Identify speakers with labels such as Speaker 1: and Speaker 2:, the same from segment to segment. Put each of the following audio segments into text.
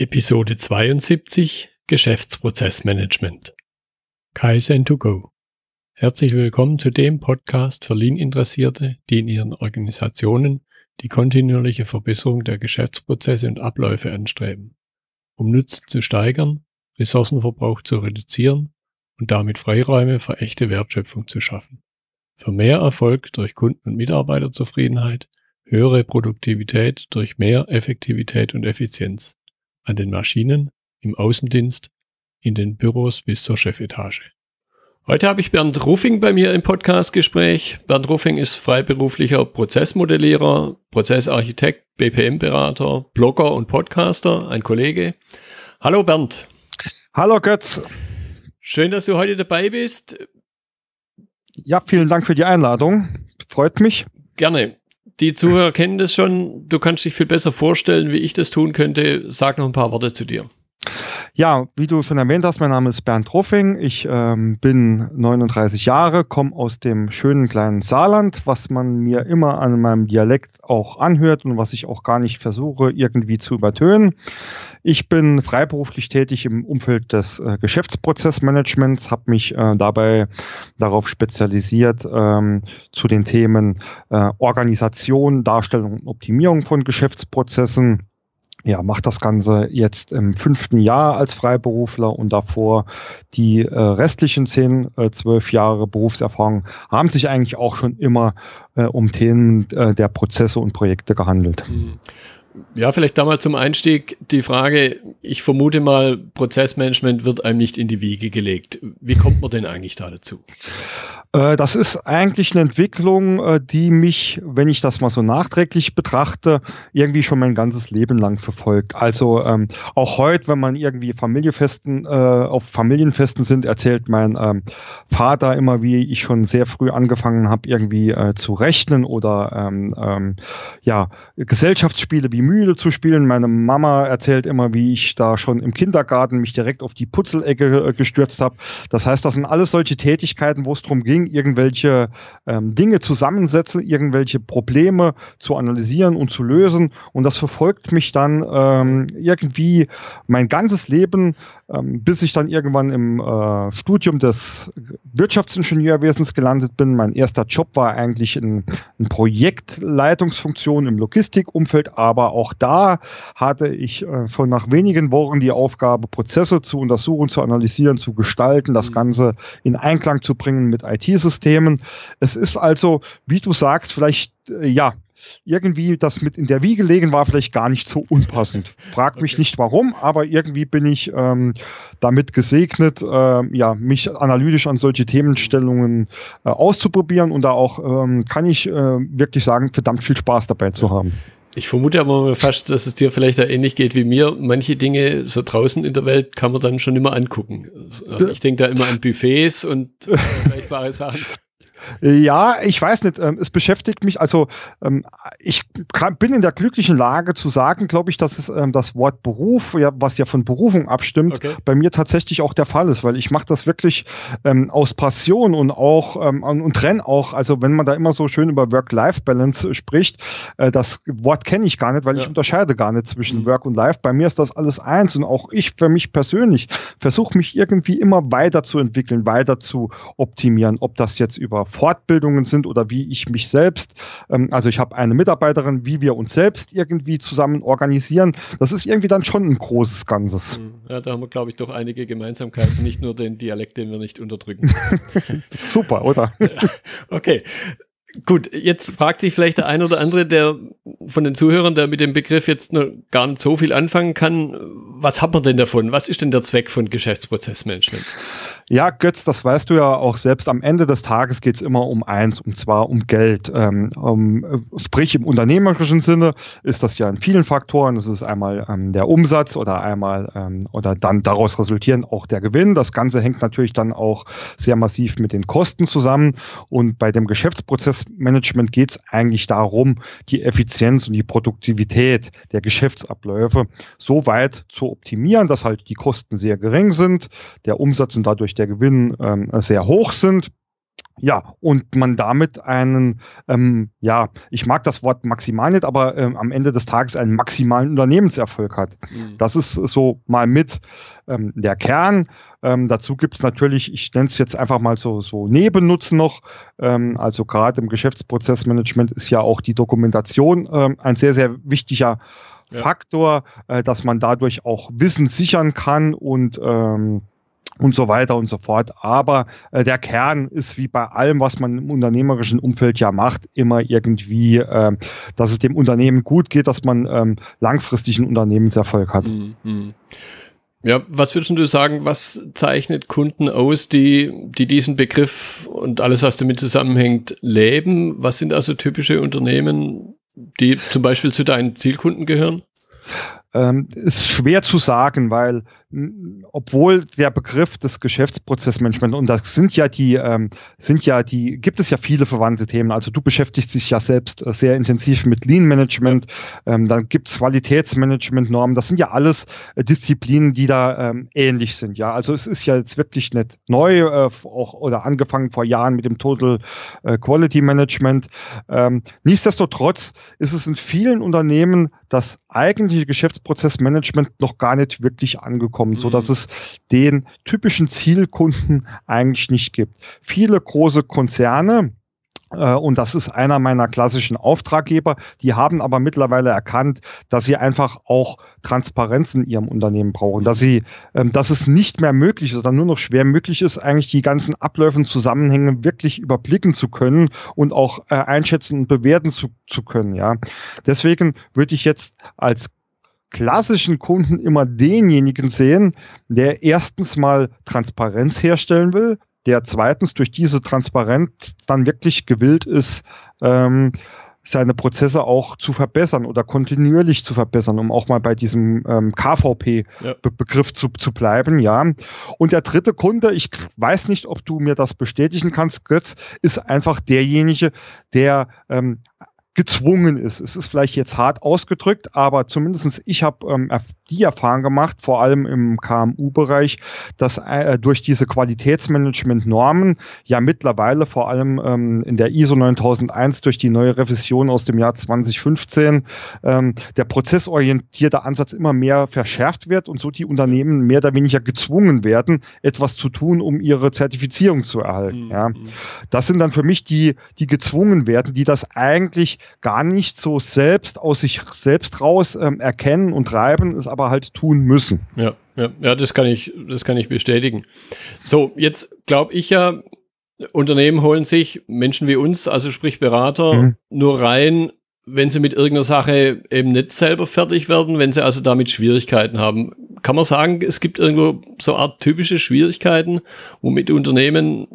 Speaker 1: Episode 72 Geschäftsprozessmanagement. Kaizen to go. Herzlich willkommen zu dem Podcast für Lean-Interessierte, die in ihren Organisationen die kontinuierliche Verbesserung der Geschäftsprozesse und Abläufe anstreben, um Nutzen zu steigern, Ressourcenverbrauch zu reduzieren und damit Freiräume für echte Wertschöpfung zu schaffen. Für mehr Erfolg durch Kunden- und Mitarbeiterzufriedenheit, höhere Produktivität durch mehr Effektivität und Effizienz an den Maschinen, im Außendienst, in den Büros bis zur Chefetage. Heute habe ich Bernd Ruffing bei mir im Podcastgespräch. Bernd Ruffing ist freiberuflicher Prozessmodellierer, Prozessarchitekt, BPM-Berater, Blogger und Podcaster, ein Kollege. Hallo Bernd.
Speaker 2: Hallo Götz.
Speaker 1: Schön, dass du heute dabei bist.
Speaker 2: Ja, vielen Dank für die Einladung. Freut mich.
Speaker 1: Gerne. Die Zuhörer kennen das schon. Du kannst dich viel besser vorstellen, wie ich das tun könnte. Sag noch ein paar Worte zu dir.
Speaker 2: Ja, wie du schon erwähnt hast, mein Name ist Bernd Ruffing. Ich ähm, bin 39 Jahre, komme aus dem schönen kleinen Saarland, was man mir immer an meinem Dialekt auch anhört und was ich auch gar nicht versuche irgendwie zu übertönen. Ich bin freiberuflich tätig im Umfeld des äh, Geschäftsprozessmanagements, habe mich äh, dabei darauf spezialisiert ähm, zu den Themen äh, Organisation, Darstellung und Optimierung von Geschäftsprozessen ja, macht das Ganze jetzt im fünften Jahr als Freiberufler und davor die äh, restlichen zehn, äh, zwölf Jahre Berufserfahrung haben sich eigentlich auch schon immer äh, um Themen äh, der Prozesse und Projekte gehandelt.
Speaker 1: Ja, vielleicht da mal zum Einstieg die Frage, ich vermute mal, Prozessmanagement wird einem nicht in die Wiege gelegt. Wie kommt man denn eigentlich da dazu?
Speaker 2: Äh, das ist eigentlich eine Entwicklung, äh, die mich, wenn ich das mal so nachträglich betrachte, irgendwie schon mein ganzes Leben lang verfolgt. Also ähm, auch heute, wenn man irgendwie Familienfesten, äh, auf Familienfesten sind, erzählt mein ähm, Vater immer, wie ich schon sehr früh angefangen habe, irgendwie äh, zu rechnen oder ähm, ähm, ja, Gesellschaftsspiele wie Mühle zu spielen. Meine Mama erzählt immer, wie ich da schon im Kindergarten mich direkt auf die Putzelecke äh, gestürzt habe. Das heißt, das sind alles solche Tätigkeiten, wo es darum ging, irgendwelche ähm, Dinge zusammensetzen, irgendwelche Probleme zu analysieren und zu lösen. Und das verfolgt mich dann ähm, irgendwie mein ganzes Leben, ähm, bis ich dann irgendwann im äh, Studium des Wirtschaftsingenieurwesens gelandet bin. Mein erster Job war eigentlich in, in Projektleitungsfunktion im Logistikumfeld, aber auch da hatte ich äh, schon nach wenigen Wochen die Aufgabe, Prozesse zu untersuchen, zu analysieren, zu gestalten, das mhm. Ganze in Einklang zu bringen mit IT-Systemen. Es ist also, wie du sagst, vielleicht äh, ja irgendwie das mit in der Wiege legen war vielleicht gar nicht so unpassend. Frag okay. mich nicht warum, aber irgendwie bin ich ähm, damit gesegnet, äh, ja, mich analytisch an solche Themenstellungen äh, auszuprobieren und da auch ähm, kann ich äh, wirklich sagen, verdammt viel Spaß dabei zu haben.
Speaker 1: Ich vermute aber fast, dass es dir vielleicht ähnlich geht wie mir. Manche Dinge so draußen in der Welt kann man dann schon immer angucken. Also ich denke da immer an Buffets und vergleichbare Sachen.
Speaker 2: Ja, ich weiß nicht. Ähm, es beschäftigt mich. Also ähm, ich bin in der glücklichen Lage zu sagen, glaube ich, dass es ähm, das Wort Beruf, ja, was ja von Berufung abstimmt, okay. bei mir tatsächlich auch der Fall ist, weil ich mache das wirklich aus Passion und auch und trenne auch. Also wenn man da immer so schön über Work-Life-Balance spricht, äh, das Wort kenne ich gar nicht, weil ja. ich unterscheide gar nicht zwischen mhm. Work und Life. Bei mir ist das alles eins und auch ich für mich persönlich versuche mich irgendwie immer weiterzuentwickeln, weiter zu optimieren, ob das jetzt über Fortbildungen sind oder wie ich mich selbst, ähm, also ich habe eine Mitarbeiterin, wie wir uns selbst irgendwie zusammen organisieren. Das ist irgendwie dann schon ein großes Ganzes. Hm,
Speaker 1: ja, da haben wir, glaube ich, doch einige Gemeinsamkeiten, nicht nur den Dialekt, den wir nicht unterdrücken.
Speaker 2: Super, oder?
Speaker 1: okay. Gut, jetzt fragt sich vielleicht der ein oder andere, der von den Zuhörern, der mit dem Begriff jetzt noch gar nicht so viel anfangen kann. Was hat man denn davon? Was ist denn der Zweck von Geschäftsprozessmanagement?
Speaker 2: Ja, Götz, das weißt du ja auch selbst. Am Ende des Tages geht es immer um eins, und zwar um Geld. Ähm, um, sprich, im unternehmerischen Sinne ist das ja in vielen Faktoren. Das ist einmal ähm, der Umsatz oder einmal ähm, oder dann daraus resultierend auch der Gewinn. Das Ganze hängt natürlich dann auch sehr massiv mit den Kosten zusammen. Und bei dem Geschäftsprozessmanagement geht es eigentlich darum, die Effizienz und die Produktivität der Geschäftsabläufe so weit zu optimieren, dass halt die Kosten sehr gering sind, der Umsatz und dadurch der Gewinn ähm, sehr hoch sind Ja, und man damit einen, ähm, ja, ich mag das Wort maximal nicht, aber ähm, am Ende des Tages einen maximalen Unternehmenserfolg hat. Mhm. Das ist so mal mit ähm, der Kern. Ähm, dazu gibt's natürlich, ich nenne es jetzt einfach mal so, so Nebennutzen noch. Ähm, also gerade im Geschäftsprozessmanagement ist ja auch die Dokumentation ähm, ein sehr, sehr wichtiger ja. Faktor, äh, dass man dadurch auch Wissen sichern kann und ähm, und so weiter und so fort. Aber äh, der Kern ist wie bei allem, was man im unternehmerischen Umfeld ja macht, immer irgendwie, äh, dass es dem Unternehmen gut geht, dass man ähm, langfristig einen Unternehmenserfolg hat. Mhm.
Speaker 1: Ja, was würdest du sagen, was zeichnet Kunden aus, die, die diesen Begriff und alles, was damit zusammenhängt, leben? Was sind also typische Unternehmen, die zum Beispiel zu deinen Zielkunden gehören?
Speaker 2: Ähm, ist schwer zu sagen, weil obwohl der Begriff des Geschäftsprozessmanagement und das sind ja die ähm, sind ja die gibt es ja viele verwandte Themen. Also du beschäftigst dich ja selbst äh, sehr intensiv mit Lean Management, ähm, dann gibt es Qualitätsmanagement Normen. Das sind ja alles äh, Disziplinen, die da ähm, ähnlich sind. Ja, also es ist ja jetzt wirklich nicht neu äh, auch oder angefangen vor Jahren mit dem Total äh, Quality Management. Ähm, nichtsdestotrotz ist es in vielen Unternehmen das eigentliche Geschäftsprozessmanagement noch gar nicht wirklich angekommen, mhm. so dass es den typischen Zielkunden eigentlich nicht gibt. Viele große Konzerne, äh, und das ist einer meiner klassischen Auftraggeber. Die haben aber mittlerweile erkannt, dass sie einfach auch Transparenz in ihrem Unternehmen brauchen, dass sie, ähm, dass es nicht mehr möglich ist oder nur noch schwer möglich ist, eigentlich die ganzen Abläufe und Zusammenhänge wirklich überblicken zu können und auch äh, einschätzen und bewerten zu, zu können. Ja, deswegen würde ich jetzt als klassischen Kunden immer denjenigen sehen, der erstens mal Transparenz herstellen will, der zweitens durch diese Transparenz dann wirklich gewillt ist, ähm, seine Prozesse auch zu verbessern oder kontinuierlich zu verbessern, um auch mal bei diesem ähm, KVP-Begriff ja. zu, zu bleiben, ja. Und der dritte Kunde, ich weiß nicht, ob du mir das bestätigen kannst, Götz, ist einfach derjenige, der ähm, gezwungen ist. Es ist vielleicht jetzt hart ausgedrückt, aber zumindestens ich habe ähm, die Erfahrung gemacht, vor allem im KMU-Bereich, dass äh, durch diese Qualitätsmanagement-Normen ja mittlerweile vor allem ähm, in der ISO 9001 durch die neue Revision aus dem Jahr 2015 ähm, der prozessorientierte Ansatz immer mehr verschärft wird und so die Unternehmen mehr oder weniger gezwungen werden, etwas zu tun, um ihre Zertifizierung zu erhalten. Mhm. Ja. Das sind dann für mich die, die gezwungen werden, die das eigentlich gar nicht so selbst aus sich selbst raus ähm, erkennen und treiben, es aber halt tun müssen.
Speaker 1: Ja, ja, ja, das kann ich, das kann ich bestätigen. So, jetzt glaube ich ja, Unternehmen holen sich Menschen wie uns, also sprich Berater, mhm. nur rein, wenn sie mit irgendeiner Sache eben nicht selber fertig werden, wenn sie also damit Schwierigkeiten haben. Kann man sagen, es gibt irgendwo so eine Art typische Schwierigkeiten, womit Unternehmen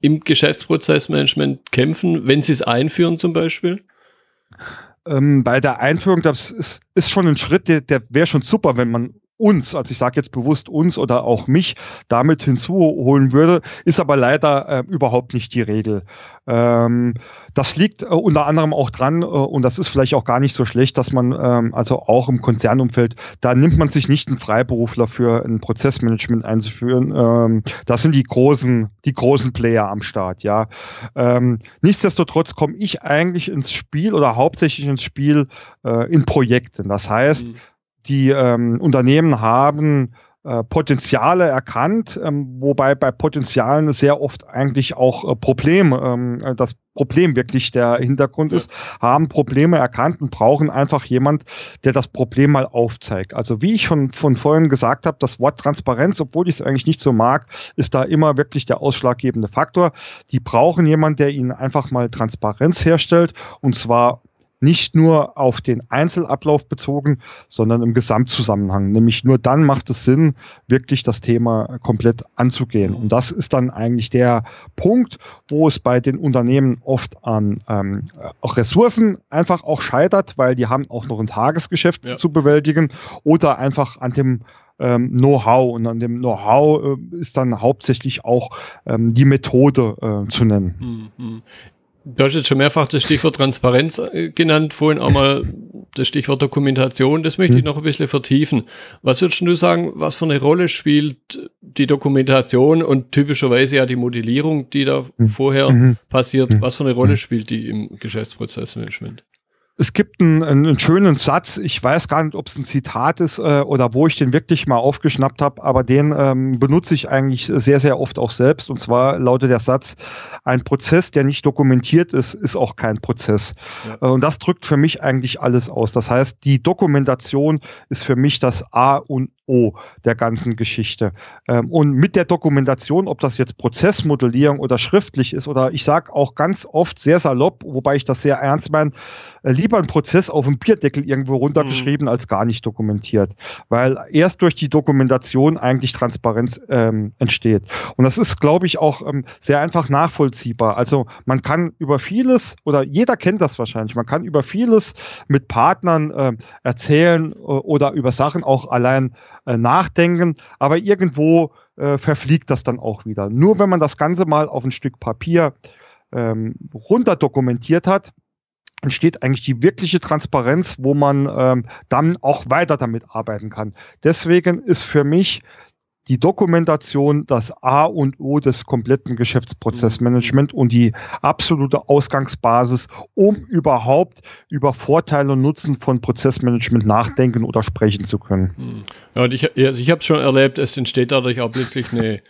Speaker 1: im Geschäftsprozessmanagement kämpfen, wenn sie es einführen zum Beispiel?
Speaker 2: Ähm, bei der Einführung, das ist, ist schon ein Schritt, der, der wäre schon super, wenn man uns, also ich sage jetzt bewusst uns oder auch mich, damit hinzuholen würde, ist aber leider äh, überhaupt nicht die Regel. Ähm, das liegt äh, unter anderem auch dran, äh, und das ist vielleicht auch gar nicht so schlecht, dass man ähm, also auch im Konzernumfeld, da nimmt man sich nicht einen Freiberufler für ein Prozessmanagement einzuführen. Ähm, das sind die großen, die großen Player am Start, ja. Ähm, nichtsdestotrotz komme ich eigentlich ins Spiel oder hauptsächlich ins Spiel äh, in Projekten. Das heißt, mhm die ähm, Unternehmen haben äh, Potenziale erkannt, ähm, wobei bei Potenzialen sehr oft eigentlich auch äh, Probleme, ähm, äh, das Problem wirklich der Hintergrund ist, haben Probleme erkannt und brauchen einfach jemand, der das Problem mal aufzeigt. Also wie ich schon von vorhin gesagt habe, das Wort Transparenz, obwohl ich es eigentlich nicht so mag, ist da immer wirklich der ausschlaggebende Faktor. Die brauchen jemand, der ihnen einfach mal Transparenz herstellt und zwar nicht nur auf den Einzelablauf bezogen, sondern im Gesamtzusammenhang. Nämlich nur dann macht es Sinn, wirklich das Thema komplett anzugehen. Und das ist dann eigentlich der Punkt, wo es bei den Unternehmen oft an ähm, auch Ressourcen einfach auch scheitert, weil die haben auch noch ein Tagesgeschäft ja. zu bewältigen oder einfach an dem ähm, Know-how. Und an dem Know-how äh, ist dann hauptsächlich auch ähm, die Methode äh, zu nennen.
Speaker 1: Du hast jetzt schon mehrfach das Stichwort Transparenz äh, genannt, vorhin auch mal das Stichwort Dokumentation, das möchte ich hm. noch ein bisschen vertiefen. Was würdest du sagen, was für eine Rolle spielt die Dokumentation und typischerweise ja die Modellierung, die da hm. vorher mhm. passiert, hm. was für eine Rolle spielt die im Geschäftsprozessmanagement?
Speaker 2: Es gibt einen, einen schönen Satz, ich weiß gar nicht, ob es ein Zitat ist äh, oder wo ich den wirklich mal aufgeschnappt habe, aber den ähm, benutze ich eigentlich sehr, sehr oft auch selbst. Und zwar lautet der Satz, ein Prozess, der nicht dokumentiert ist, ist auch kein Prozess. Ja. Äh, und das drückt für mich eigentlich alles aus. Das heißt, die Dokumentation ist für mich das A und O der ganzen Geschichte. Ähm, und mit der Dokumentation, ob das jetzt Prozessmodellierung oder schriftlich ist, oder ich sage auch ganz oft sehr salopp, wobei ich das sehr ernst meine, äh, lieber ein Prozess auf dem Bierdeckel irgendwo runtergeschrieben mhm. als gar nicht dokumentiert. Weil erst durch die Dokumentation eigentlich Transparenz ähm, entsteht. Und das ist, glaube ich, auch ähm, sehr einfach nachvollziehbar. Also man kann über vieles, oder jeder kennt das wahrscheinlich, man kann über vieles mit Partnern äh, erzählen äh, oder über Sachen auch allein äh, nachdenken, aber irgendwo äh, verfliegt das dann auch wieder. Nur wenn man das Ganze mal auf ein Stück Papier ähm, runter dokumentiert hat, entsteht eigentlich die wirkliche Transparenz, wo man ähm, dann auch weiter damit arbeiten kann. Deswegen ist für mich die Dokumentation das A und O des kompletten Geschäftsprozessmanagement und die absolute Ausgangsbasis, um überhaupt über Vorteile und Nutzen von Prozessmanagement nachdenken oder sprechen zu können. Hm.
Speaker 1: Ja, und ich, also ich habe schon erlebt, es entsteht dadurch auch plötzlich eine,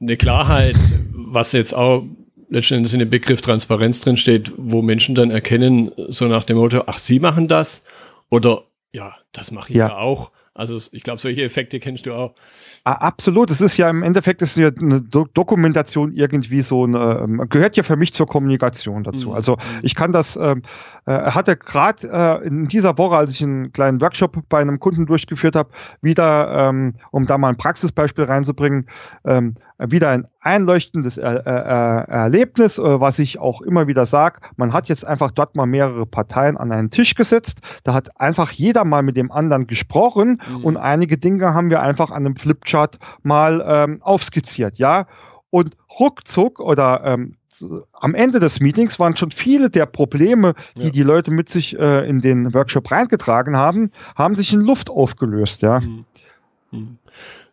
Speaker 1: eine Klarheit, was jetzt auch letztendlich in dem Begriff Transparenz drin steht, wo Menschen dann erkennen, so nach dem Motto, ach, Sie machen das oder ja, das mache ich ja, ja auch. Also ich glaube, solche Effekte kennst du auch.
Speaker 2: Ah, absolut. Es ist ja im Endeffekt ist ja eine Do Dokumentation irgendwie so eine, ähm, gehört ja für mich zur Kommunikation dazu. Mhm. Also ich kann das, ähm, äh, hatte gerade äh, in dieser Woche, als ich einen kleinen Workshop bei einem Kunden durchgeführt habe, wieder, ähm, um da mal ein Praxisbeispiel reinzubringen, ähm, wieder ein einleuchtendes er er Erlebnis, äh, was ich auch immer wieder sage. Man hat jetzt einfach dort mal mehrere Parteien an einen Tisch gesetzt. Da hat einfach jeder mal mit dem anderen gesprochen mhm. und einige Dinge haben wir einfach an einem Flipchart mal ähm, aufskizziert, ja. Und ruckzuck oder ähm, am Ende des Meetings waren schon viele der Probleme, die ja. die Leute mit sich äh, in den Workshop reingetragen haben, haben sich in Luft aufgelöst, ja. Mhm.
Speaker 1: Mhm.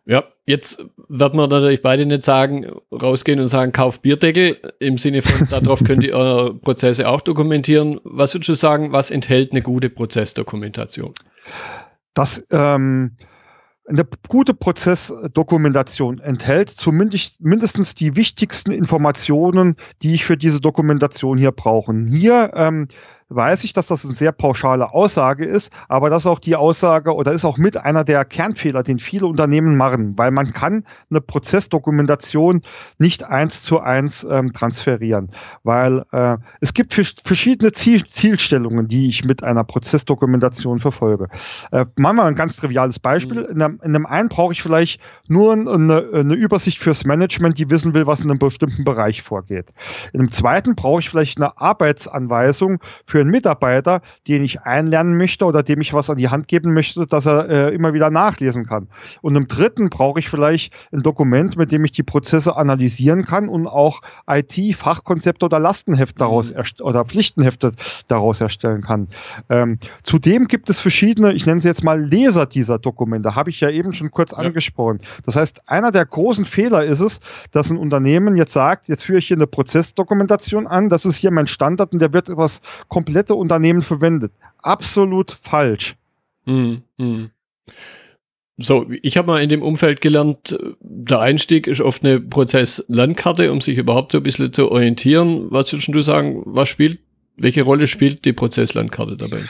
Speaker 1: Ja, jetzt wird man natürlich beide nicht sagen, rausgehen und sagen, kauf Bierdeckel, im Sinne von, darauf könnt ihr eure Prozesse auch dokumentieren. Was würdest du sagen, was enthält eine gute Prozessdokumentation?
Speaker 2: Das, ähm, eine gute Prozessdokumentation enthält zumindest mindestens die wichtigsten Informationen, die ich für diese Dokumentation hier brauche. Hier ähm, weiß ich, dass das eine sehr pauschale Aussage ist, aber das ist auch die Aussage oder ist auch mit einer der Kernfehler, den viele Unternehmen machen, weil man kann eine Prozessdokumentation nicht eins zu eins ähm, transferieren, weil äh, es gibt verschiedene Ziel Zielstellungen, die ich mit einer Prozessdokumentation verfolge. Äh, machen wir ein ganz triviales Beispiel. Mhm. In, einem, in einem einen brauche ich vielleicht nur eine, eine Übersicht fürs Management, die wissen will, was in einem bestimmten Bereich vorgeht. In einem zweiten brauche ich vielleicht eine Arbeitsanweisung für für einen Mitarbeiter, den ich einlernen möchte oder dem ich was an die Hand geben möchte, dass er äh, immer wieder nachlesen kann. Und im dritten brauche ich vielleicht ein Dokument, mit dem ich die Prozesse analysieren kann und auch IT-Fachkonzepte oder Lastenhefte daraus mhm. oder Pflichtenhefte daraus erstellen kann. Ähm, zudem gibt es verschiedene, ich nenne sie jetzt mal Leser dieser Dokumente, habe ich ja eben schon kurz ja. angesprochen. Das heißt, einer der großen Fehler ist es, dass ein Unternehmen jetzt sagt, jetzt führe ich hier eine Prozessdokumentation an, das ist hier mein Standard und der wird etwas komplett komplette Unternehmen verwendet. Absolut falsch. Mm, mm.
Speaker 1: So, ich habe mal in dem Umfeld gelernt, der Einstieg ist oft eine Prozesslandkarte, um sich überhaupt so ein bisschen zu orientieren. Was würdest du sagen, was spielt, welche Rolle spielt die Prozesslandkarte dabei?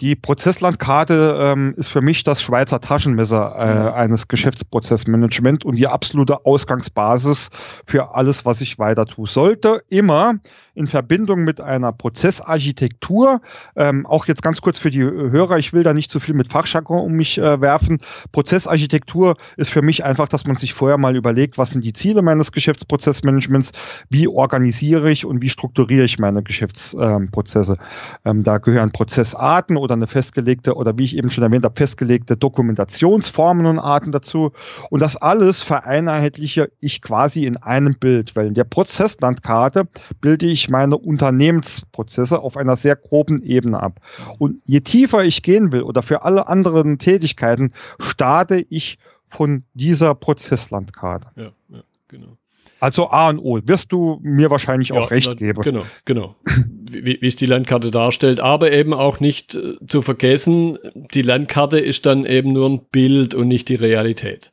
Speaker 2: Die Prozesslandkarte ähm, ist für mich das Schweizer Taschenmesser äh, eines Geschäftsprozessmanagement und die absolute Ausgangsbasis für alles, was ich weiter tue. Sollte immer in Verbindung mit einer Prozessarchitektur, ähm, auch jetzt ganz kurz für die Hörer, ich will da nicht zu viel mit Fachjargon um mich äh, werfen. Prozessarchitektur ist für mich einfach, dass man sich vorher mal überlegt, was sind die Ziele meines Geschäftsprozessmanagements, wie organisiere ich und wie strukturiere ich meine Geschäftsprozesse. Ähm, da gehören Prozessarten oder eine festgelegte oder wie ich eben schon erwähnt habe, festgelegte Dokumentationsformen und Arten dazu. Und das alles vereinheitliche ich quasi in einem Bild, weil in der Prozesslandkarte bilde ich meine Unternehmensprozesse auf einer sehr groben Ebene ab. Und je tiefer ich gehen will oder für alle anderen Tätigkeiten, starte ich von dieser Prozesslandkarte. Ja, ja, genau. Also A und O, wirst du mir wahrscheinlich auch ja, recht na, geben.
Speaker 1: Genau, genau. Wie, wie es die Landkarte darstellt, aber eben auch nicht äh, zu vergessen, die Landkarte ist dann eben nur ein Bild und nicht die Realität.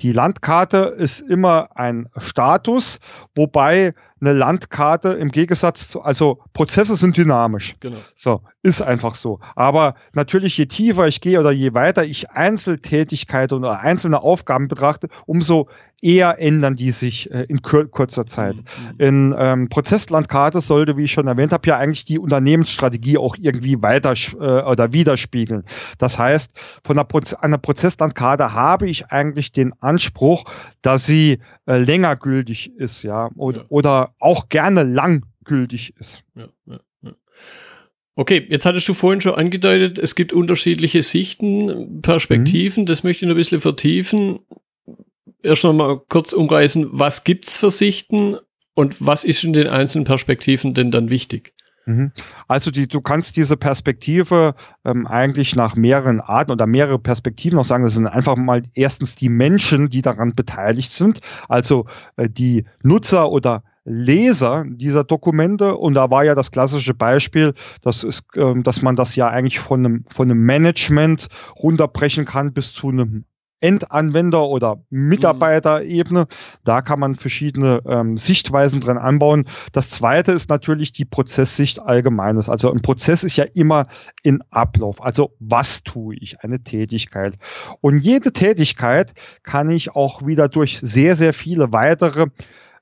Speaker 2: Die Landkarte ist immer ein Status, wobei eine Landkarte im Gegensatz zu, also Prozesse sind dynamisch. Genau. So, ist einfach so. Aber natürlich, je tiefer ich gehe oder je weiter ich Einzeltätigkeiten oder einzelne Aufgaben betrachte, umso eher ändern die sich äh, in kur kurzer Zeit. Mhm. In ähm, Prozesslandkarte sollte, wie ich schon erwähnt habe, ja eigentlich die Unternehmensstrategie auch irgendwie weiter äh, oder widerspiegeln. Das heißt, von einer, Proze einer Prozesslandkarte habe ich eigentlich den Anspruch, dass sie äh, länger gültig ist, ja, oder, ja. oder auch gerne lang gültig ist. Ja, ja,
Speaker 1: Okay, jetzt hattest du vorhin schon angedeutet, es gibt unterschiedliche Sichten, Perspektiven, mhm. das möchte ich noch ein bisschen vertiefen. Erst noch mal kurz umreißen, was gibt's für Sichten und was ist in den einzelnen Perspektiven denn dann wichtig?
Speaker 2: Mhm. Also die, du kannst diese Perspektive ähm, eigentlich nach mehreren Arten oder mehrere Perspektiven auch sagen. Das sind einfach mal erstens die Menschen, die daran beteiligt sind, also äh, die Nutzer oder Leser dieser Dokumente. Und da war ja das klassische Beispiel, das ist, äh, dass man das ja eigentlich von einem, von einem Management runterbrechen kann bis zu einem Endanwender- oder Mitarbeiterebene. Da kann man verschiedene ähm, Sichtweisen dran anbauen. Das zweite ist natürlich die Prozesssicht allgemeines. Also ein Prozess ist ja immer in Ablauf. Also was tue ich? Eine Tätigkeit. Und jede Tätigkeit kann ich auch wieder durch sehr, sehr viele weitere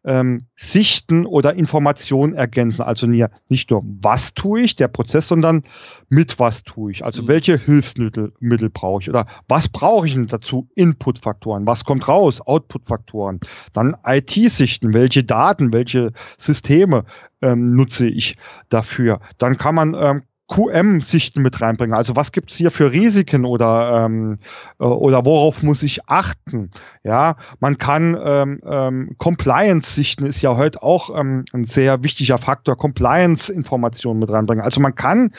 Speaker 2: ähm, Sichten oder Informationen ergänzen. Also nicht nur, was tue ich, der Prozess, sondern mit was tue ich. Also mhm. welche Hilfsmittel Mittel brauche ich oder was brauche ich denn dazu? Inputfaktoren, was kommt raus? Outputfaktoren. Dann IT-Sichten, welche Daten, welche Systeme ähm, nutze ich dafür. Dann kann man ähm, QM-Sichten mit reinbringen. Also was gibt's hier für Risiken oder, ähm, äh, oder worauf muss ich achten? Ja, man kann ähm, ähm, Compliance-Sichten ist ja heute auch ähm, ein sehr wichtiger Faktor, Compliance-Informationen mit reinbringen. Also man kann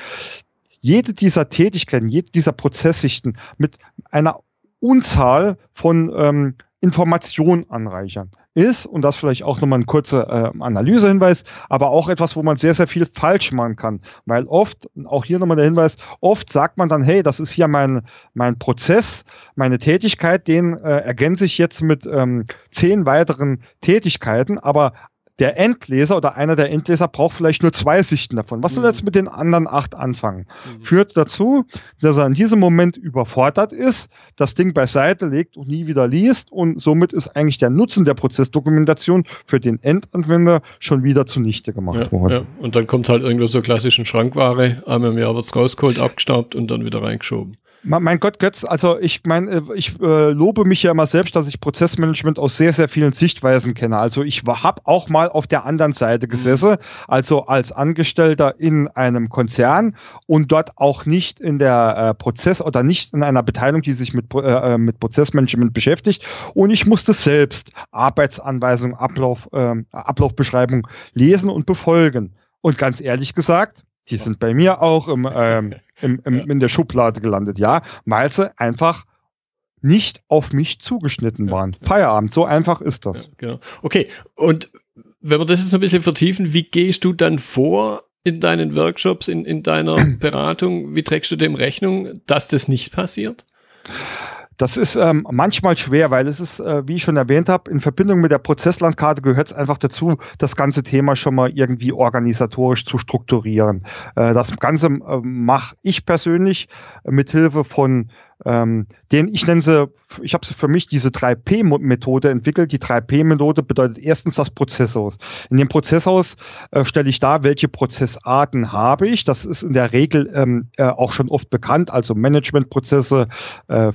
Speaker 2: jede dieser Tätigkeiten, jede dieser Prozesssichten mit einer Unzahl von ähm, Informationen anreichern ist, und das vielleicht auch nochmal ein kurzer äh, Analysehinweis, aber auch etwas, wo man sehr, sehr viel falsch machen kann. Weil oft, auch hier nochmal der Hinweis, oft sagt man dann, hey, das ist hier mein, mein Prozess, meine Tätigkeit, den äh, ergänze ich jetzt mit ähm, zehn weiteren Tätigkeiten, aber der Endleser oder einer der Endleser braucht vielleicht nur zwei Sichten davon. Was soll mhm. jetzt mit den anderen acht anfangen? Mhm. Führt dazu, dass er in diesem Moment überfordert ist, das Ding beiseite legt und nie wieder liest und somit ist eigentlich der Nutzen der Prozessdokumentation für den Endanwender schon wieder zunichte gemacht ja, worden.
Speaker 1: Ja. Und dann kommt halt irgendwo so klassischen Schrankware, einmal im Jahr wird's rausgeholt, abgestaubt und dann wieder reingeschoben.
Speaker 2: Mein Gott, Götz, also ich meine, äh, ich äh, lobe mich ja immer selbst, dass ich Prozessmanagement aus sehr, sehr vielen Sichtweisen kenne. Also ich habe auch mal auf der anderen Seite gesessen, mhm. also als Angestellter in einem Konzern und dort auch nicht in der äh, Prozess oder nicht in einer Beteiligung, die sich mit, äh, äh mit Prozessmanagement beschäftigt. Und ich musste selbst Arbeitsanweisungen, Ablauf, äh, Ablaufbeschreibung lesen und befolgen. Und ganz ehrlich gesagt, die sind bei mir auch im, ähm, im, im, ja. in der Schublade gelandet, ja, weil sie einfach nicht auf mich zugeschnitten waren. Feierabend, so einfach ist das.
Speaker 1: Genau. Okay, und wenn wir das jetzt ein bisschen vertiefen, wie gehst du dann vor in deinen Workshops, in, in deiner Beratung? Wie trägst du dem Rechnung, dass das nicht passiert?
Speaker 2: Das ist ähm, manchmal schwer, weil es ist, äh, wie ich schon erwähnt habe, in Verbindung mit der Prozesslandkarte gehört es einfach dazu, das ganze Thema schon mal irgendwie organisatorisch zu strukturieren. Äh, das Ganze äh, mache ich persönlich äh, mit Hilfe von ähm, den, ich nenne sie, ich habe für mich diese 3P-Methode entwickelt. Die 3P-Methode bedeutet erstens das Prozesshaus. In dem Prozesshaus äh, stelle ich dar, welche Prozessarten habe ich. Das ist in der Regel ähm, äh, auch schon oft bekannt, also Managementprozesse, äh,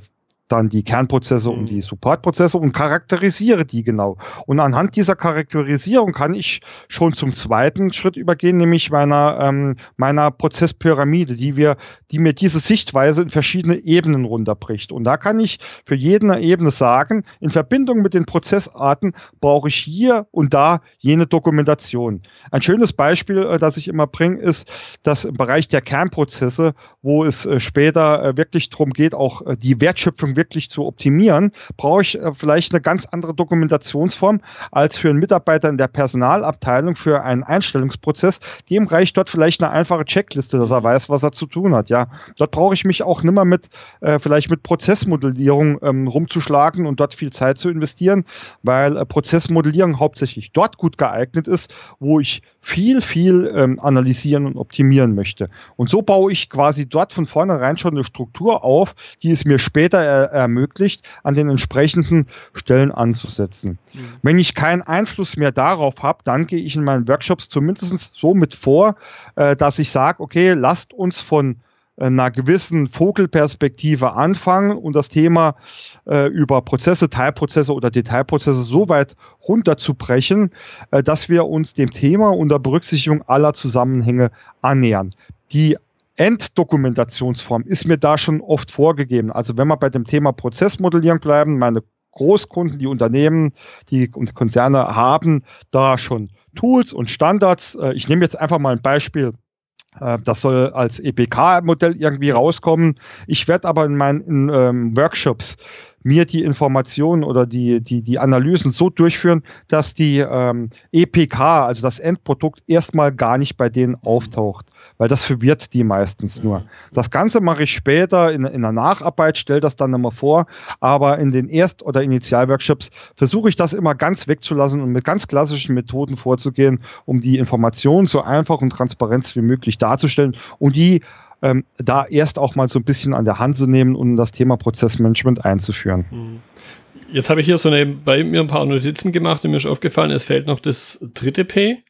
Speaker 2: dann die Kernprozesse mhm. und die Supportprozesse und charakterisiere die genau. Und anhand dieser Charakterisierung kann ich schon zum zweiten Schritt übergehen, nämlich meiner, ähm, meiner Prozesspyramide, die wir, die mir diese Sichtweise in verschiedene Ebenen runterbricht. Und da kann ich für jede Ebene sagen, in Verbindung mit den Prozessarten brauche ich hier und da jene Dokumentation. Ein schönes Beispiel, äh, das ich immer bringe, ist, dass im Bereich der Kernprozesse, wo es äh, später äh, wirklich darum geht, auch die Wertschöpfung wirklich zu optimieren, brauche ich äh, vielleicht eine ganz andere Dokumentationsform als für einen Mitarbeiter in der Personalabteilung für einen Einstellungsprozess. Dem reicht dort vielleicht eine einfache Checkliste, dass er weiß, was er zu tun hat. Ja, dort brauche ich mich auch nimmer mit äh, vielleicht mit Prozessmodellierung ähm, rumzuschlagen und dort viel Zeit zu investieren, weil äh, Prozessmodellierung hauptsächlich dort gut geeignet ist, wo ich viel, viel ähm, analysieren und optimieren möchte. Und so baue ich quasi dort von vornherein schon eine Struktur auf, die es mir später er ermöglicht, an den entsprechenden Stellen anzusetzen. Mhm. Wenn ich keinen Einfluss mehr darauf habe, dann gehe ich in meinen Workshops zumindest so mit vor, äh, dass ich sage, okay, lasst uns von einer gewissen Vogelperspektive anfangen und das Thema äh, über Prozesse, Teilprozesse oder Detailprozesse so weit runterzubrechen, äh, dass wir uns dem Thema unter Berücksichtigung aller Zusammenhänge annähern. Die Enddokumentationsform ist mir da schon oft vorgegeben. Also wenn wir bei dem Thema Prozessmodellierung bleiben, meine Großkunden, die Unternehmen, die Konzerne haben da schon Tools und Standards. Äh, ich nehme jetzt einfach mal ein Beispiel äh, das soll als EPK-Modell irgendwie rauskommen. Ich werde aber in meinen in, ähm, Workshops mir die Informationen oder die, die, die Analysen so durchführen, dass die ähm, EPK, also das Endprodukt, erstmal gar nicht bei denen auftaucht, weil das verwirrt die meistens nur. Das Ganze mache ich später in, in der Nacharbeit, stelle das dann immer vor, aber in den Erst- oder Initialworkshops versuche ich das immer ganz wegzulassen und mit ganz klassischen Methoden vorzugehen, um die Informationen so einfach und transparent wie möglich darzustellen und die ähm, da erst auch mal so ein bisschen an der Hand zu nehmen und das Thema Prozessmanagement einzuführen. Mhm.
Speaker 1: Jetzt habe ich hier so eine, bei mir ein paar Notizen gemacht und mir ist aufgefallen, es fehlt noch das dritte P.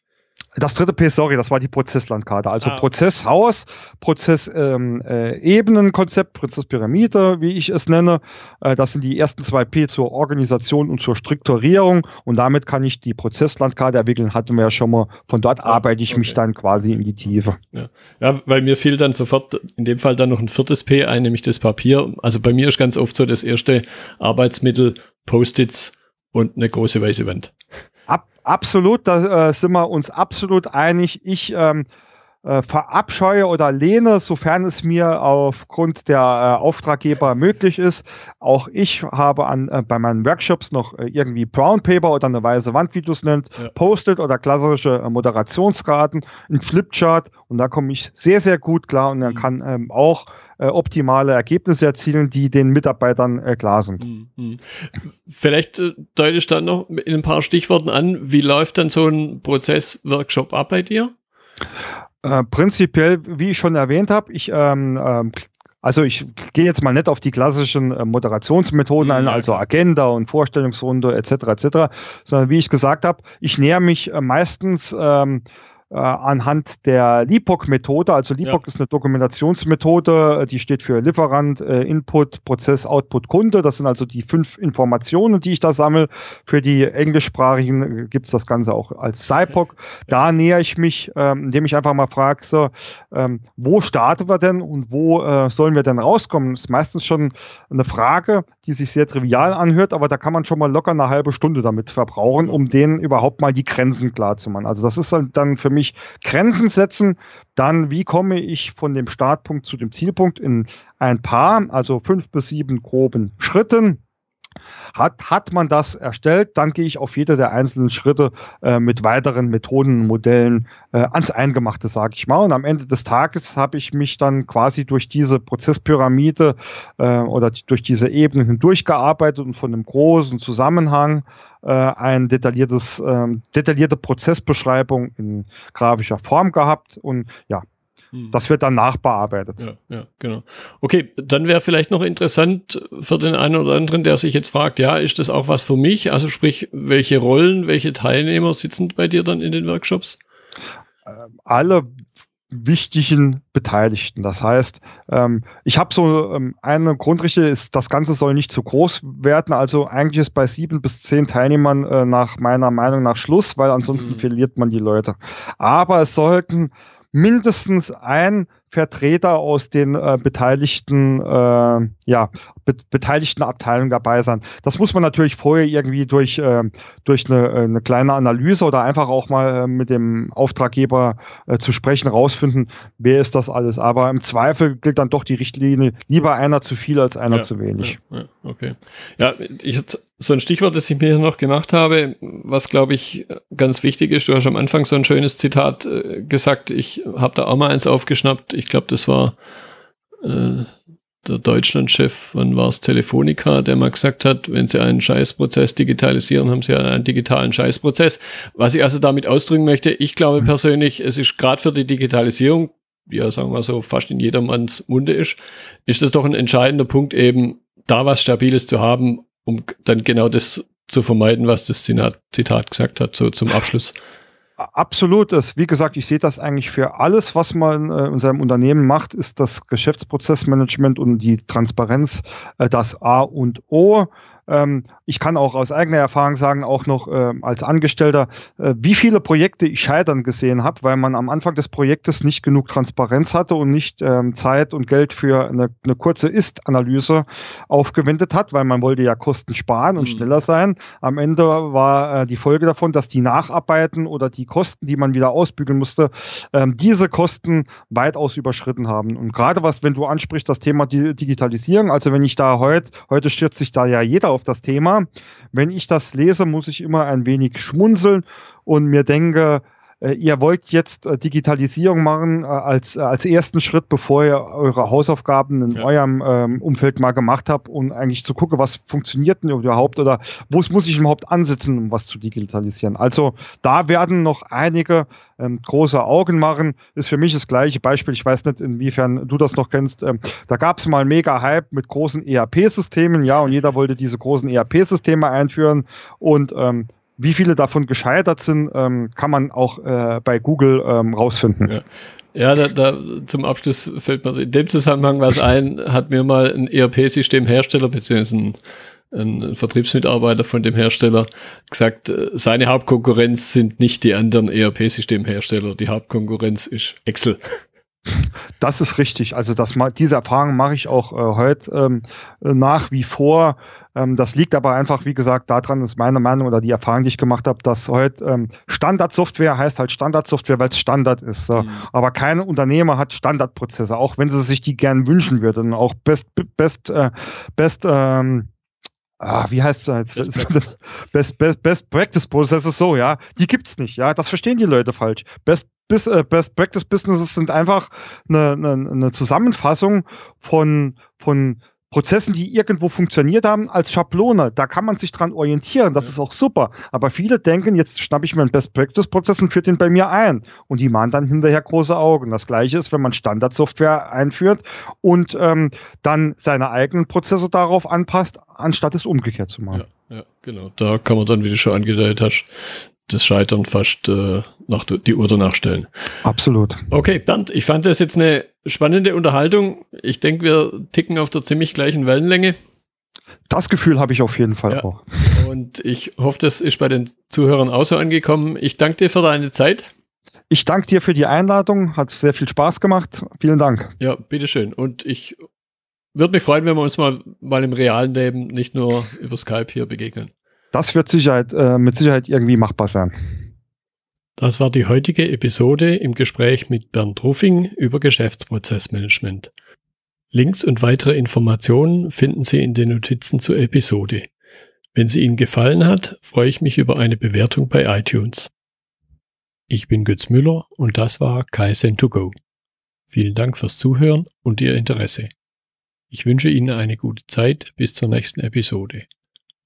Speaker 2: Das dritte P, sorry, das war die Prozesslandkarte. Also ah. Prozesshaus, Prozessebenenkonzept, ähm, äh, Prozesspyramide, wie ich es nenne. Äh, das sind die ersten zwei P zur Organisation und zur Strukturierung. Und damit kann ich die Prozesslandkarte entwickeln. Hatten wir ja schon mal. Von dort ah, arbeite ich okay. mich dann quasi in die Tiefe.
Speaker 1: Ja. ja, weil mir fiel dann sofort in dem Fall dann noch ein viertes P ein, nämlich das Papier. Also bei mir ist ganz oft so das erste Arbeitsmittel Post-its und eine große weiße Wand.
Speaker 2: Ab, absolut, da äh, sind wir uns absolut einig. Ich ähm, äh, verabscheue oder lehne, sofern es mir aufgrund der äh, Auftraggeber möglich ist. Auch ich habe an, äh, bei meinen Workshops noch äh, irgendwie Brown Paper oder eine weiße Wand, wie du es nennst, ja. Post-it oder klassische äh, Moderationskarten, ein Flipchart und da komme ich sehr, sehr gut klar und dann mhm. kann ähm, auch optimale Ergebnisse erzielen, die den Mitarbeitern klar sind. Mhm. mhm.
Speaker 1: Vielleicht äh, deute ich dann noch in ein paar Stichworten an, wie läuft dann so ein Prozess-Workshop ab bei dir?
Speaker 2: Äh, prinzipiell, wie ich schon erwähnt habe, ich ähm, ähm, also ich gehe jetzt mal nicht auf die klassischen äh, Moderationsmethoden ein, also Agenda und Vorstellungsrunde etc. etc., sondern wie ich gesagt habe, ich näher mich äh, meistens ähm, äh, anhand der LIPOC-Methode. Also LIPOC ja. ist eine Dokumentationsmethode, die steht für Lieferant, äh, Input, Prozess, Output, Kunde. Das sind also die fünf Informationen, die ich da sammle. Für die englischsprachigen äh, gibt's das Ganze auch als SIPOC. Da nähere ich mich, ähm, indem ich einfach mal frage, so, ähm, wo starten wir denn und wo äh, sollen wir denn rauskommen? Das ist meistens schon eine Frage, die sich sehr trivial anhört, aber da kann man schon mal locker eine halbe Stunde damit verbrauchen, um denen überhaupt mal die Grenzen klar zu machen. Also das ist dann für mich Grenzen setzen. Dann, wie komme ich von dem Startpunkt zu dem Zielpunkt in ein paar, also fünf bis sieben groben Schritten. Hat, hat man das erstellt, dann gehe ich auf jede der einzelnen Schritte äh, mit weiteren Methoden, Modellen äh, ans Eingemachte, sage ich mal. Und am Ende des Tages habe ich mich dann quasi durch diese Prozesspyramide äh, oder durch diese Ebenen hindurchgearbeitet und von einem großen Zusammenhang äh, ein detailliertes, äh, detaillierte Prozessbeschreibung in grafischer Form gehabt. Und ja, hm. Das wird dann nachbearbeitet.
Speaker 1: Ja, ja, genau. Okay, dann wäre vielleicht noch interessant für den einen oder anderen, der sich jetzt fragt, ja, ist das auch was für mich? Also sprich, welche Rollen, welche Teilnehmer sitzen bei dir dann in den Workshops?
Speaker 2: Ähm, alle wichtigen Beteiligten. Das heißt, ähm, ich habe so ähm, eine Grundrichtung, ist, das Ganze soll nicht zu groß werden. Also eigentlich ist bei sieben bis zehn Teilnehmern äh, nach meiner Meinung nach Schluss, weil ansonsten mhm. verliert man die Leute. Aber es sollten mindestens ein Vertreter aus den äh, beteiligten, äh, ja, be beteiligten Abteilungen dabei sein. Das muss man natürlich vorher irgendwie durch, äh, durch eine, äh, eine kleine Analyse oder einfach auch mal äh, mit dem Auftraggeber äh, zu sprechen, rausfinden, wer ist das alles. Aber im Zweifel gilt dann doch die Richtlinie, lieber einer zu viel als einer
Speaker 1: ja,
Speaker 2: zu wenig.
Speaker 1: Ja, ja, okay. Ja, ich hatte so ein Stichwort, das ich mir hier noch gemacht habe, was glaube ich ganz wichtig ist. Du hast am Anfang so ein schönes Zitat äh, gesagt. Ich habe da auch mal eins aufgeschnappt ich glaube, das war äh, der Deutschlandchef wann war es Telefonica, der mal gesagt hat, wenn Sie einen Scheißprozess digitalisieren, haben Sie einen digitalen Scheißprozess. Was ich also damit ausdrücken möchte, ich glaube mhm. persönlich, es ist gerade für die Digitalisierung, ja, sagen wir so, fast in jedermanns Munde ist, ist das doch ein entscheidender Punkt eben, da was Stabiles zu haben, um dann genau das zu vermeiden, was das Zitat gesagt hat, so zum Abschluss.
Speaker 2: Absolut. Das, wie gesagt, ich sehe das eigentlich für alles, was man äh, in seinem Unternehmen macht, ist das Geschäftsprozessmanagement und die Transparenz äh, das A und O. Ähm, ich kann auch aus eigener Erfahrung sagen, auch noch äh, als Angestellter, äh, wie viele Projekte ich scheitern gesehen habe, weil man am Anfang des Projektes nicht genug Transparenz hatte und nicht ähm, Zeit und Geld für eine, eine kurze Ist-Analyse aufgewendet hat, weil man wollte ja Kosten sparen und mhm. schneller sein. Am Ende war äh, die Folge davon, dass die Nacharbeiten oder die Kosten, die man wieder ausbügeln musste, ähm, diese Kosten weitaus überschritten haben. Und gerade was, wenn du ansprichst, das Thema Digitalisierung, also wenn ich da heute, heute stürzt sich da ja jeder auf das Thema. Wenn ich das lese, muss ich immer ein wenig schmunzeln und mir denke, ihr wollt jetzt äh, Digitalisierung machen äh, als, als ersten Schritt, bevor ihr eure Hausaufgaben in ja. eurem ähm, Umfeld mal gemacht habt und eigentlich zu gucken, was funktioniert denn überhaupt oder wo muss ich überhaupt ansetzen, um was zu digitalisieren. Also da werden noch einige ähm, große Augen machen. Ist für mich das gleiche Beispiel. Ich weiß nicht, inwiefern du das noch kennst. Ähm, da gab es mal einen Mega-Hype mit großen ERP-Systemen, ja, und jeder wollte diese großen ERP-Systeme einführen und ähm, wie viele davon gescheitert sind, ähm, kann man auch äh, bei Google ähm, rausfinden.
Speaker 1: Ja. Ja, da, da zum Abschluss fällt mir in dem Zusammenhang was ein, hat mir mal ein ERP-Systemhersteller bzw. Ein, ein, Vertriebsmitarbeiter von dem Hersteller gesagt, äh, seine Hauptkonkurrenz sind nicht die anderen ERP-Systemhersteller, die Hauptkonkurrenz ist Excel.
Speaker 2: Das ist richtig. Also das, diese Erfahrung mache ich auch äh, heute ähm, nach wie vor. Ähm, das liegt aber einfach, wie gesagt, daran ist meine Meinung oder die Erfahrung, die ich gemacht habe, dass heute ähm, Standardsoftware heißt halt Standardsoftware, weil es Standard ist. So. Mhm. Aber kein Unternehmer hat Standardprozesse, auch wenn sie sich die gern wünschen würden. Auch Best, Best, äh, Best, ähm, ah, wie heißt es jetzt? Best Practice. Best, Best, Best Practice Processes so, ja. Die gibt's nicht, ja. Das verstehen die Leute falsch. Best, äh, Best Practice Businesses sind einfach eine, eine, eine Zusammenfassung von, von Prozessen, die irgendwo funktioniert haben, als Schablone. Da kann man sich dran orientieren. Das ja. ist auch super. Aber viele denken, jetzt schnappe ich mir einen Best Practice Prozess und führe den bei mir ein. Und die machen dann hinterher große Augen. Das gleiche ist, wenn man Standardsoftware einführt und ähm, dann seine eigenen Prozesse darauf anpasst, anstatt es umgekehrt zu machen.
Speaker 1: Ja, ja genau. Da kann man dann, wie du schon angedeutet hast, das Scheitern fast äh, nach die Uhr danach stellen.
Speaker 2: Absolut.
Speaker 1: Okay, Bernd, ich fand das jetzt eine spannende Unterhaltung. Ich denke, wir ticken auf der ziemlich gleichen Wellenlänge.
Speaker 2: Das Gefühl habe ich auf jeden Fall ja. auch.
Speaker 1: Und ich hoffe, das ist bei den Zuhörern auch so angekommen. Ich danke dir für deine Zeit.
Speaker 2: Ich danke dir für die Einladung. Hat sehr viel Spaß gemacht. Vielen Dank.
Speaker 1: Ja, bitteschön. Und ich würde mich freuen, wenn wir uns mal, mal im realen Leben nicht nur über Skype hier begegnen.
Speaker 2: Das wird Sicherheit, äh, mit Sicherheit irgendwie machbar sein.
Speaker 1: Das war die heutige Episode im Gespräch mit Bernd Ruffing über Geschäftsprozessmanagement. Links und weitere Informationen finden Sie in den Notizen zur Episode. Wenn sie Ihnen gefallen hat, freue ich mich über eine Bewertung bei iTunes. Ich bin Götz Müller und das war Kaizen2Go. Vielen Dank fürs Zuhören und Ihr Interesse. Ich wünsche Ihnen eine gute Zeit bis zur nächsten Episode.